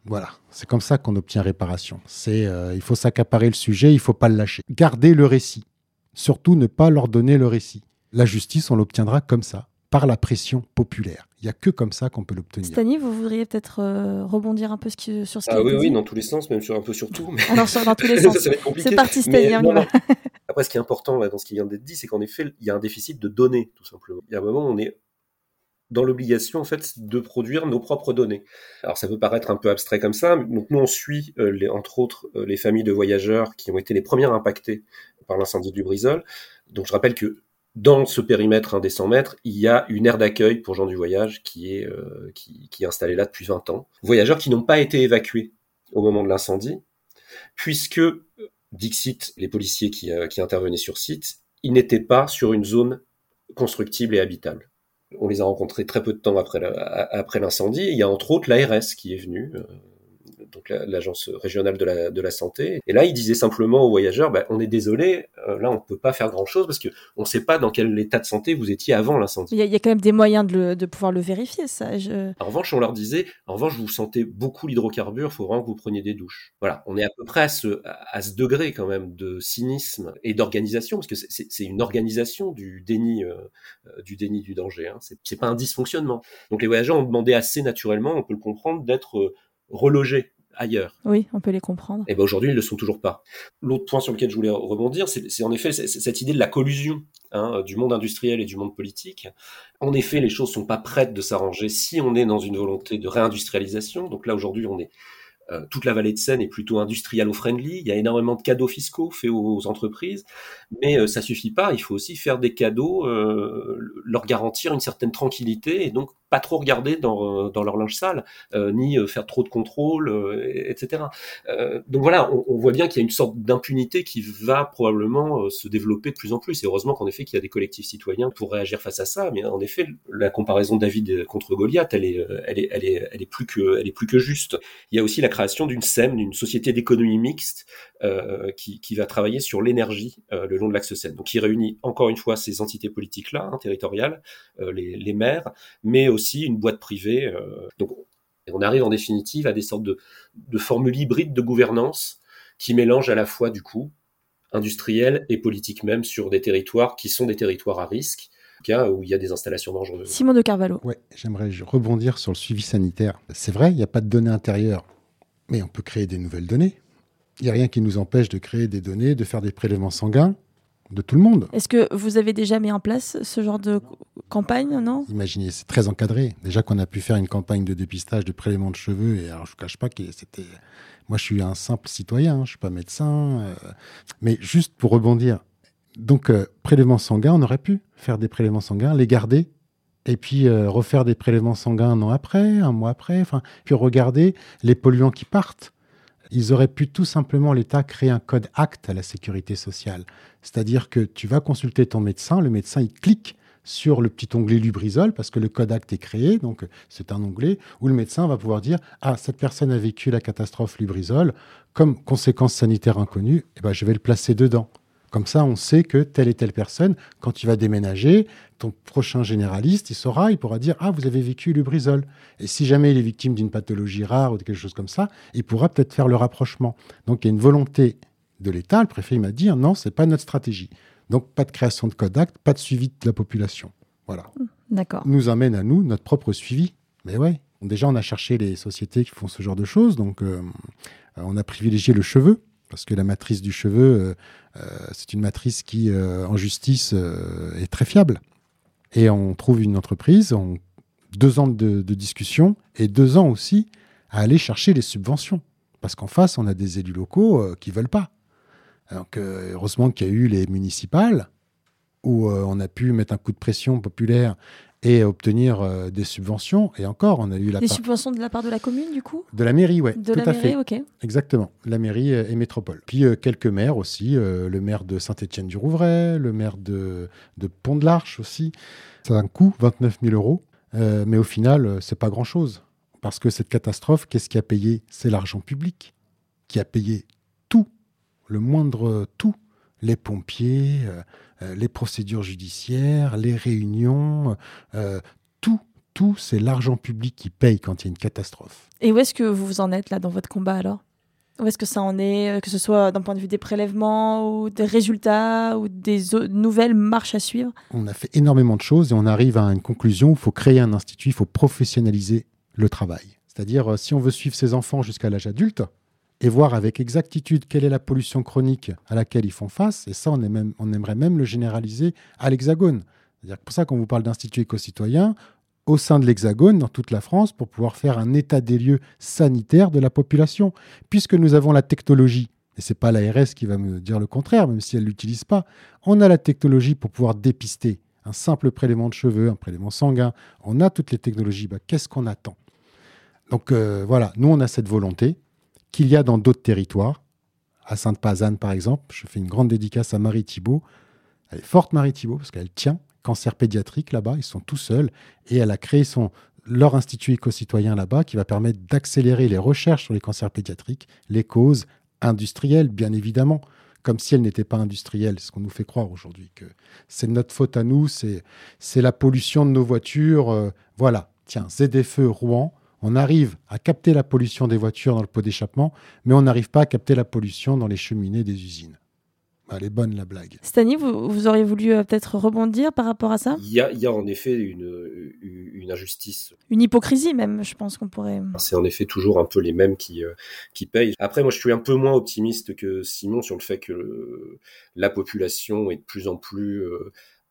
Voilà, c'est comme ça qu'on obtient réparation. C'est, euh, il faut s'accaparer le sujet, il faut pas le lâcher. Garder le récit. Surtout ne pas leur donner le récit. La justice, on l'obtiendra comme ça, par la pression populaire. Il n'y a que comme ça qu'on peut l'obtenir. Stani, vous voudriez peut-être euh, rebondir un peu ce qui- sur ce qui a Ah été oui, oui, dit dans tous les sens, même sur un peu sur tout. mais- Alors, sur- dans tous les sens. ça va être compliqué. C'est parti, Mais Stani, on y va. non. Après, ce qui est important là, dans ce qui vient d'être dit, c'est qu'en effet, il y a un déficit de données, tout simplement. Il y a un moment où on est dans l'obligation, en fait, de produire nos propres données. Alors, ça peut paraître un peu abstrait comme ça. mais Donc, nous, on suit, euh, les, entre autres, euh, les familles de voyageurs qui ont été les premières impactées par l'incendie du Brisol. Donc, je rappelle que dans ce périmètre hein, des 100 mètres, il y a une aire d'accueil pour gens du voyage qui est, euh, qui, est installée là depuis 20 ans. Voyageurs qui n'ont pas été évacués au moment de l'incendie, puisque, euh, Dixit, les policiers qui, euh, qui intervenaient sur site, ils n'étaient pas sur une zone constructible et habitable. On les a rencontrés très peu de temps après l'incendie. Il y a entre autres l'ARS qui est venue, donc la- l'agence régionale de la, de la santé. Et là, il disait simplement aux voyageurs, bah, on est désolé, euh, là, on peut pas faire grand chose parce que on sait pas dans quel état de santé vous étiez avant l'incendie. Il y, a, il y a quand même des moyens de, le- de pouvoir le vérifier, ça. Je- En revanche, on leur disait, en revanche, vous sentez beaucoup l'hydrocarbure, faut vraiment que vous preniez des douches. Voilà, on est à peu près à ce, à ce degré quand même de cynisme et d'organisation, parce que c'est- une organisation du déni, euh, euh, du déni du danger. Hein. C'est pas un dysfonctionnement. Donc les voyageurs ont demandé assez naturellement, on peut le comprendre, d'être relogés ailleurs. Oui, on peut les comprendre. Et ben aujourd'hui, ils ne le sont toujours pas. L'autre point sur lequel je voulais rebondir, c'est en effet cette idée de la collusion hein, du monde industriel et du monde politique. En effet, les choses sont pas prêtes de s'arranger si on est dans une volonté de réindustrialisation. Donc là, aujourd'hui, on est euh, toute la vallée de Seine est plutôt industrialo-friendly. Il y a énormément de cadeaux fiscaux faits aux, aux entreprises, mais euh, ça suffit pas. Il faut aussi faire des cadeaux, euh, leur garantir une certaine tranquillité et donc pas trop regarder dans, euh, dans leur linge sale, euh, ni euh, faire trop de contrôle, etc. Donc voilà, on, on voit bien qu'il y a une sorte d'impunité qui va probablement se développer de plus en plus. Et heureusement qu'en effet qu'il y a des collectifs citoyens pour réagir face à ça. Mais en effet, la comparaison David contre Goliath, elle est, elle est, elle est, elle est plus que, elle est plus que juste. Il y a aussi la création d'une SEM, d'une société d'économie mixte, qui, qui va travailler sur l'énergie euh, le long de l'axe Seine. Donc qui réunit encore une fois ces entités politiques-là, hein, territoriales, euh, les, les maires, mais aussi une boîte privée. euh, donc et on arrive en définitive à des sortes de, de formules hybrides de gouvernance qui mélangent à la fois du coup industriel et politique même sur des territoires qui sont des territoires à risque, cas où il y a des installations dangereuses. Simon de Carvalho. Ouais, j'aimerais rebondir sur le suivi sanitaire. C'est vrai, il n'y a pas de données intérieures, mais on peut créer des nouvelles données. Il n'y a rien qui nous empêche de créer des données, de faire des prélèvements sanguins de tout le monde. Est-ce que vous avez déjà mis en place ce genre de campagne, non? Imaginez, c'est très encadré. Déjà qu'on a pu faire une campagne de dépistage de prélèvement de cheveux, et alors je ne cache pas que c'était. Moi, je suis un simple citoyen, hein, je ne suis pas médecin. euh, Mais juste pour rebondir, donc, euh, prélèvement sanguin, on aurait pu faire des prélèvements sanguins, les garder et puis euh, refaire des prélèvements sanguins un an après, un mois après, enfin, puis regarder les polluants qui partent. Ils auraient pu tout simplement, l'État, créer un code acte à la sécurité sociale. C'est-à-dire que tu vas consulter ton médecin, le médecin, il clique sur le petit onglet Lubrizol, parce que le code acte est créé, donc c'est un onglet où le médecin va pouvoir dire Ah, cette personne a vécu la catastrophe Lubrizol, comme conséquence sanitaire inconnue, eh ben, je vais le placer dedans. Comme ça, on sait que telle et telle personne, quand tu vas déménager, ton prochain généraliste, il saura, il pourra dire Ah, vous avez vécu Lubrizol. Et si jamais il est victime d'une pathologie rare ou de quelque chose comme ça, il pourra peut-être faire le rapprochement. Donc il y a une volonté de l'État. Le préfet m'a dit Non, c'est pas notre stratégie. Donc pas de création de code acte, pas de suivi de la population. Voilà. D'accord. Nous amène à nous notre propre suivi. Mais ouais. Déjà, on a cherché les sociétés qui font ce genre de choses. Donc, euh, on a privilégié le cheveu parce que la matrice du cheveu, euh, euh, c'est une matrice qui, euh, en justice, est très fiable. Et on trouve une entreprise, en deux ans de, de, discussion et deux ans aussi à aller chercher les subventions. Parce qu'en face, on a des élus locaux qui ne veulent pas. Donc, heureusement qu'il y a eu les municipales, où on a pu mettre un coup de pression populaire et obtenir euh, des subventions. Et encore, on a eu la des subventions de la part de la commune, du coup? De la mairie, oui. De tout la à mairie, fait. ok. Exactement, la mairie et métropole. Puis euh, quelques maires aussi, euh, le maire de Saint-Étienne-du-Rouvray, le maire de, de Pont-de-l'Arche aussi. Ça a un coût, 29 000 euros, euh, mais au final, c'est pas grand-chose. Parce que cette catastrophe, qu'est-ce qui a payé? C'est l'argent public qui a payé tout, le moindre tout. Les pompiers, euh, les procédures judiciaires, les réunions, euh, tout, tout, c'est l'argent public qui paye quand il y a une catastrophe. Et où est-ce que vous en êtes là dans votre combat alors? Où est-ce que ça en est euh, Que ce soit d'un point de vue des prélèvements ou des résultats ou des nouvelles marches à suivre? On a fait énormément de choses et on arrive à une conclusion il faut créer un institut, il faut professionnaliser le travail. C'est-à-dire, si on veut suivre ses enfants jusqu'à l'âge adulte, et voir avec exactitude quelle est la pollution chronique à laquelle ils font face. Et ça, on, est même, on aimerait même le généraliser à l'Hexagone. C'est pour ça qu'on vous parle d'institut éco-citoyen au sein de l'Hexagone, dans toute la France, pour pouvoir faire un état des lieux sanitaire de la population. Puisque nous avons la technologie, et ce n'est pas l'ARS qui va me dire le contraire, même si elle ne l'utilise pas, on a la technologie pour pouvoir dépister un simple prélèvement de cheveux, un prélèvement sanguin, on a toutes les technologies, bah, qu'est-ce qu'on attend? Donc euh, voilà, nous on a cette volonté, qu'il y a dans d'autres territoires. À Sainte-Pazanne, par exemple, je fais une grande dédicace à Marie Thibault. Elle est forte, Marie Thibault, parce qu'elle tient cancer pédiatrique là-bas. Ils sont tout seuls. Et elle a créé son, leur institut éco-citoyen là-bas qui va permettre d'accélérer les recherches sur les cancers pédiatriques, les causes industrielles, bien évidemment, comme si elles n'étaient pas industrielles. C'est ce qu'on nous fait croire aujourd'hui, que c'est notre faute à nous, c'est la pollution de nos voitures. Euh, voilà, tiens, ZFE Rouen, on arrive à capter la pollution des voitures dans le pot d'échappement, mais on n'arrive pas à capter la pollution dans les cheminées des usines. Elle est bonne la blague. Stani, vous, vous auriez voulu euh, peut-être rebondir par rapport à ça? Il y, a, il y, a, en effet une, une, injustice. Une hypocrisie même, je pense qu'on pourrait... C'est en effet toujours un peu les mêmes qui, euh, qui payent. Après, moi je suis un peu moins optimiste que Simon sur le fait que le, la population est de plus en plus...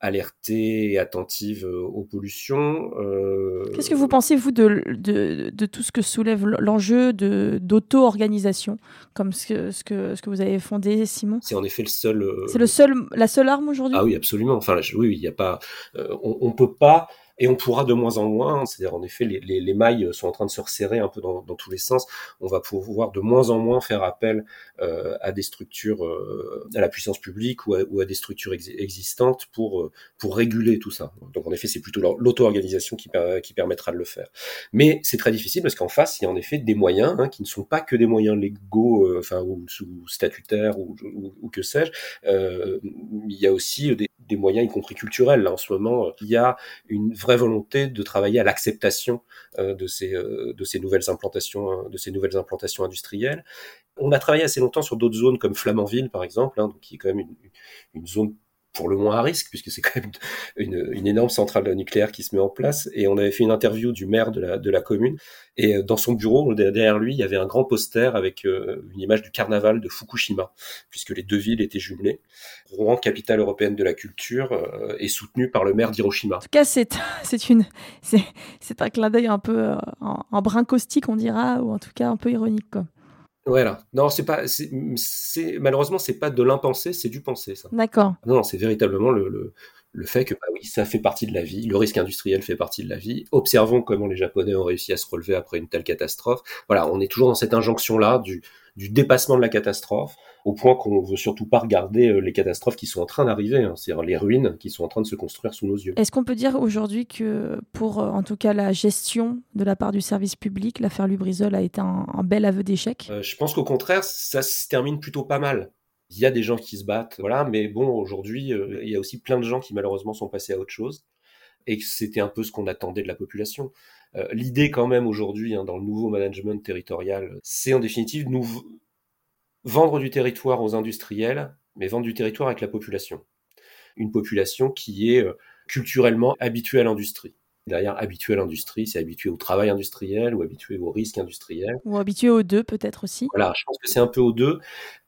Euh, alertée et attentive aux pollutions. Euh... Qu'est-ce que vous pensez, vous, de, de, de tout ce que soulève l'enjeu d'auto-organisation, comme ce que, ce, que, ce que vous avez fondé, Simon? C'est en effet le seul... Euh... C'est le seul, la seule arme aujourd'hui? Ah oui, absolument. Enfin, oui, il n'y a pas... Euh, on ne peut pas et on pourra de moins en moins, c'est-à-dire en effet les, les, les, mailles sont en train de se resserrer un peu dans, tous les sens, on va pouvoir de moins en moins faire appel euh, à des structures, euh, à la puissance publique ou à, des structures ex existantes pour, euh, pour réguler tout ça. Donc en effet c'est plutôt l'auto-organisation qui, qui permettra de le faire. Mais c'est très difficile parce qu'en face il y a en effet des moyens hein, qui ne sont pas que des moyens légaux, euh, enfin ou, ou, statutaires ou, ou, ou que sais-je, euh, il y a aussi des, des moyens, y compris culturels. Là, en ce moment, il y a une vraie volonté de travailler à l'acceptation euh, de ces euh, de ces nouvelles implantations, de ces nouvelles implantations industrielles. On a travaillé assez longtemps sur d'autres zones comme Flamanville, par exemple, hein, qui est quand même une, une zone pour le moins à risque, puisque c'est quand même une, une, énorme centrale nucléaire qui se met en place. Et on avait fait une interview du maire de la, de la commune. Et dans son bureau, derrière lui, il y avait un grand poster avec une image du carnaval de Fukushima, puisque les deux villes étaient jumelées. Rouen, capitale européenne de la culture, euh, est soutenue par le maire d'Hiroshima. En tout cas, c'est une c'est un clin d'œil un peu en, en brin caustique, on dira, ou en tout cas un peu ironique. Quoi. Voilà. Non, c'est pas, c'est, malheureusement, c'est pas de l'impensé, c'est du pensé, ça. D'accord. Non, non c'est véritablement le, le, le fait que bah oui, ça fait partie de la vie, le risque industriel fait partie de la vie. Observons comment les Japonais ont réussi à se relever après une telle catastrophe. Voilà, on est toujours dans cette injonction-là du, du dépassement de la catastrophe, au point qu'on veut surtout pas regarder euh, les catastrophes qui sont en train d'arriver, hein, c'est-à-dire les ruines qui sont en train de se construire sous nos yeux. Est-ce qu'on peut dire aujourd'hui que pour, euh, en tout cas, la gestion de la part du service public, l'affaire Lubrizol a été un, un bel aveu d'échec? Euh, Je pense qu'au contraire, ça se termine plutôt pas mal il y a des gens qui se battent, voilà, mais bon, aujourd'hui, euh, il y a aussi plein de gens qui malheureusement sont passés à autre chose, et que c'était un peu ce qu'on attendait de la population. Euh, L'idée quand même aujourd'hui, hein, dans le nouveau management territorial, c'est en définitive nous vendre du territoire aux industriels, mais vendre du territoire avec la population. Une population qui est euh, culturellement habituée à l'industrie derrière habitué à l'industrie, c'est habitué au travail industriel ou habitué aux risques industriels. Ou habitué aux deux peut-être aussi. Voilà, je pense que c'est un peu aux deux.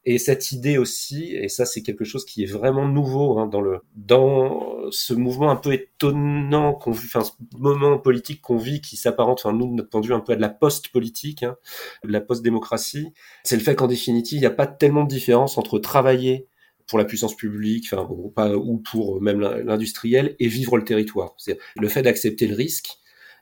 Et cette idée aussi, et ça c'est quelque chose qui est vraiment nouveau hein, dans le dans ce mouvement un peu étonnant qu'on vit, enfin ce moment politique qu'on vit qui s'apparente, enfin nous de notre point de vue un peu à de la post-politique, hein, de la post-démocratie, c'est le fait qu'en définitive il n'y a pas tellement de différence entre travailler pour la puissance publique, enfin, pas, ou pour même l'industriel, et vivre le territoire. C'est le fait d'accepter le risque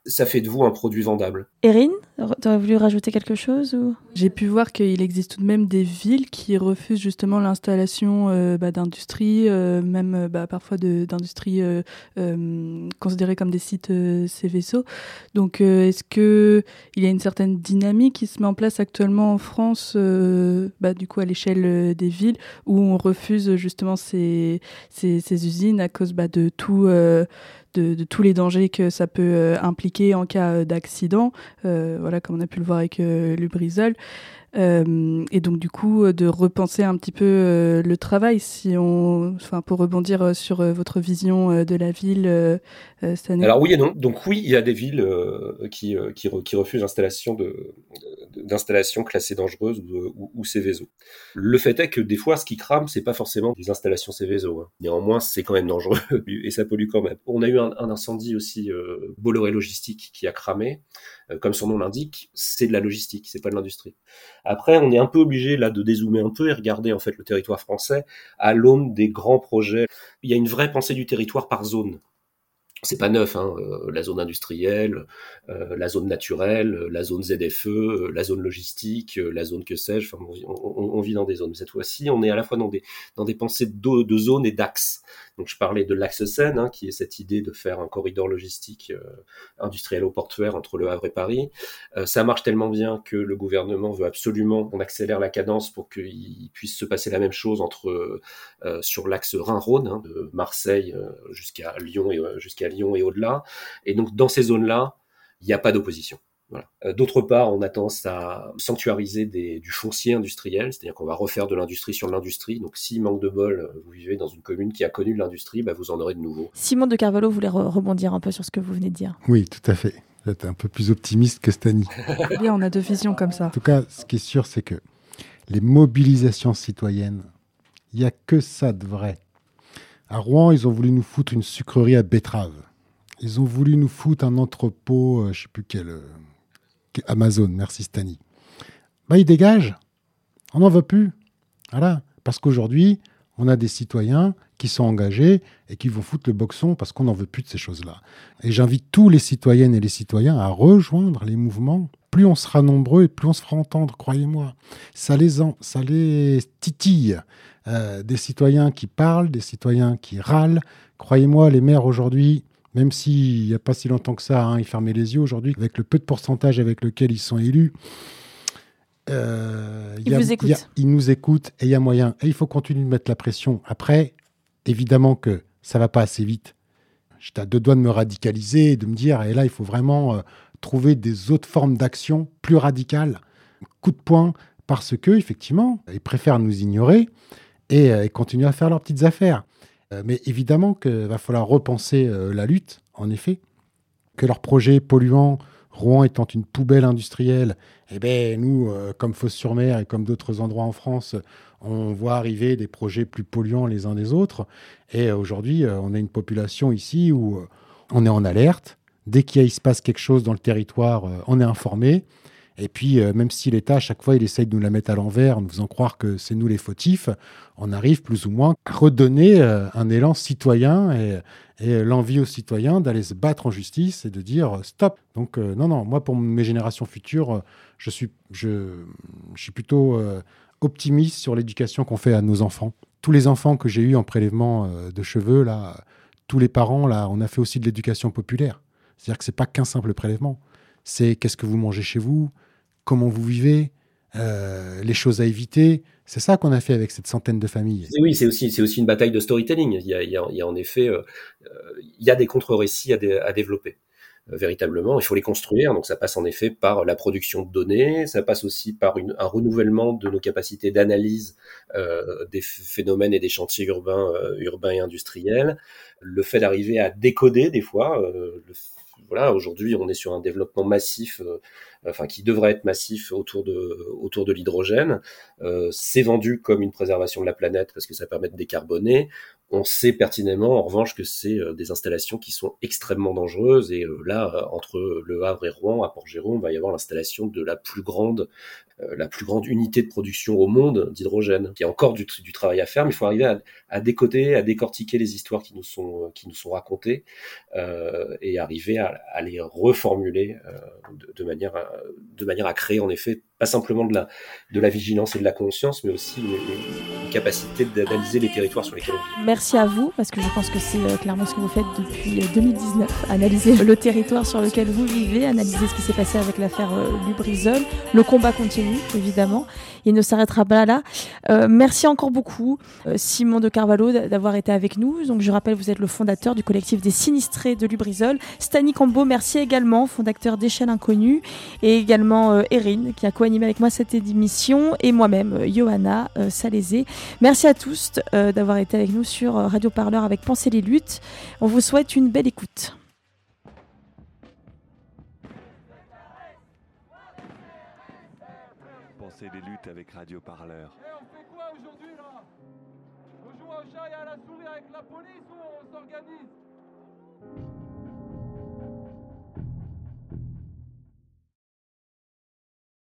ça fait de vous un produit vendable. Erin, tu aurais voulu rajouter quelque chose ou... J'ai pu voir qu'il existe tout de même des villes qui refusent justement l'installation euh, bah, d'industries, euh, même euh, bah, parfois d'industries considérées comme des sites CVSO. Donc est-ce qu'il y a une certaine dynamique qui se met en place actuellement en France, bah, du coup à l'échelle des villes, où on refuse justement ces, ces, ces usines à cause de tout de, tous les dangers que ça peut euh, impliquer en cas euh, d'accident, euh, voilà, comme on a pu le voir avec Lubrizol. Euh, et donc du coup euh, de repenser un petit peu euh, le travail si on enfin pour rebondir sur votre vision de la ville année. Alors oui et non donc oui il y a des villes qui, qui, refusent l'installation d'installations classées dangereuses ou, ou, ou. Le fait est que des fois ce qui crame c'est pas forcément des installations Céveso hein. néanmoins c'est quand même dangereux et ça pollue quand même. On a eu un, un incendie aussi Bolloré Logistique qui a cramé comme son nom l'indique c'est de la logistique c'est pas de l'industrie. Après, on est un peu obligé là de dézoomer un peu et regarder en fait le territoire français à l'aune des grands projets. Il y a une vraie pensée du territoire par zone c'est pas neuf, hein, euh, la zone industrielle, euh, la zone naturelle, la zone ZFE, euh, la zone logistique, la zone que sais-je. Enfin, on, on, vit dans des zones. Cette fois-ci, on est à la fois dans des dans des pensées de, de zones et d'axes. Donc, je parlais de l'axe Seine, hein, qui est cette idée de faire un corridor logistique industriel au portuaire entre Le Havre et Paris. ça marche tellement bien que le gouvernement veut absolument qu'on accélère la cadence pour qu'il puisse se passer la même chose entre sur l'axe Rhin-Rhône, hein, de Marseille jusqu'à Lyon et jusqu'à Lyon et au-delà. Et donc, dans ces zones-là, il n'y a pas d'opposition. Voilà. Euh, d'autre part, on a tendance à sanctuariser des, du foncier industriel, c'est-à-dire qu'on va refaire de l'industrie sur l'industrie. Donc, si manque de bol, euh, vous vivez dans une commune qui a connu l'industrie, bah, vous en aurez de nouveau. Simon de Carvalho voulait rebondir un peu sur ce que vous venez de dire. Oui, tout à fait. Vous êtes un peu plus optimiste que Stani. bien, on a deux visions comme ça. En tout cas, ce qui est sûr, c'est que les mobilisations citoyennes, il n'y a que ça de vrai. À Rouen, ils ont voulu nous foutre une sucrerie à betterave. Ils ont voulu nous foutre un entrepôt, euh, je ne sais plus quel, euh, Amazon, merci Stani. Bah, ils dégagent. On n'en veut plus. Voilà. Parce qu'aujourd'hui, on a des citoyens qui sont engagés et qui vont foutre le boxon parce qu'on n'en veut plus de ces choses-là. Et j'invite tous les citoyennes et les citoyens à rejoindre les mouvements. Plus on sera nombreux et plus on se fera entendre, croyez-moi. Ça les, en, ça les titille. Euh, des citoyens qui parlent, des citoyens qui râlent. Croyez-moi, les maires aujourd'hui, même s'il n'y a pas si longtemps que ça, hein, ils fermaient les yeux aujourd'hui, avec le peu de pourcentage avec lequel ils sont élus, euh, ils, vous écoutent. ils nous écoutent et il y a moyen. Et il faut continuer de mettre la pression. Après, évidemment que ça va pas assez vite. J'étais à deux doigts de me radicaliser, de me dire, et là, il faut vraiment euh, trouver des autres formes d'action plus radicales, coup de poing, parce que effectivement, ils préfèrent nous ignorer et, euh, continuer à faire leurs petites affaires. Euh, mais évidemment qu'il va falloir repenser euh, la lutte, en effet, que leur projet polluant, Rouen étant une poubelle industrielle, eh ben, nous, comme Fos-sur-Mer et comme d'autres endroits en France, on voit arriver des projets plus polluants les uns des autres. Et aujourd'hui, on a une population ici où on est en alerte. Dès qu'il se passe quelque chose dans le territoire, on est informé. Et puis, euh, même si l'État, à chaque fois, il essaye de nous la mettre à l'envers, en nous faisant croire que c'est nous les fautifs, on arrive plus ou moins à redonner euh, un élan citoyen et, l'envie aux citoyens d'aller se battre en justice et de dire euh, stop. Donc, non, non, moi, pour mes générations futures, je, suis, je, je suis plutôt optimiste sur l'éducation qu'on fait à nos enfants. Tous les enfants que j'ai eus en prélèvement de cheveux, là, tous les parents, là, on a fait aussi de l'éducation populaire. C'est-à-dire que c'est pas qu'un simple prélèvement. C'est qu'est-ce que vous mangez chez vous, comment vous vivez, euh, les choses à éviter. C'est ça qu'on a fait avec cette centaine de familles. Oui, c'est aussi, une bataille de storytelling. Il y a, en effet, euh, euh, il y a des contre-récits à, développer. véritablement, il faut les construire. Donc ça passe en effet par la production de données, ça passe aussi par un renouvellement de nos capacités d'analyse des phénomènes et des chantiers urbains, urbains et industriels. Le fait d'arriver à décoder des fois, le, voilà, aujourd'hui, on est sur un développement massif, euh, enfin qui devrait être massif autour de autour de l'hydrogène. Euh, c'est vendu comme une préservation de la planète parce que ça permet de décarboner. On sait pertinemment, en revanche, que c'est euh, des installations qui sont extrêmement dangereuses. Et là, entre Le Havre et Rouen, à Port-Jérôme, va y avoir l'installation de la plus grande euh, la plus grande unité de production au monde d'hydrogène. Il y a encore du, travail à faire, mais il faut arriver à, à, décoder, à décortiquer les histoires qui nous sont, qui nous sont racontées euh, et arriver à, à les reformuler euh, de, manière de manière à créer en effet pas simplement de la, de la vigilance et de la conscience, mais aussi une, capacité d'analyser les territoires sur lesquels on vit. Merci à vous, parce que je pense que c'est euh, clairement ce que vous faites depuis 2019. Euh, analyser le territoire sur lequel vous vivez, analyser ce qui s'est passé avec l'affaire Lubrizol. Euh, le combat continue, évidemment. Il ne s'arrêtera pas là. merci encore beaucoup, Simon de Carvalho, d'avoir été avec nous. Donc, je rappelle, vous êtes le fondateur du collectif des sinistrés de Lubrizol. Stani Cambo, merci également, fondateur d'Échelle Inconnue, et également Erin, qui a avec moi cette émission et moi-même, euh, Johanna euh, Salézé. Merci à tous euh, d'avoir été avec nous sur Radio Parleur avec Penser les luttes. On vous souhaite une belle écoute.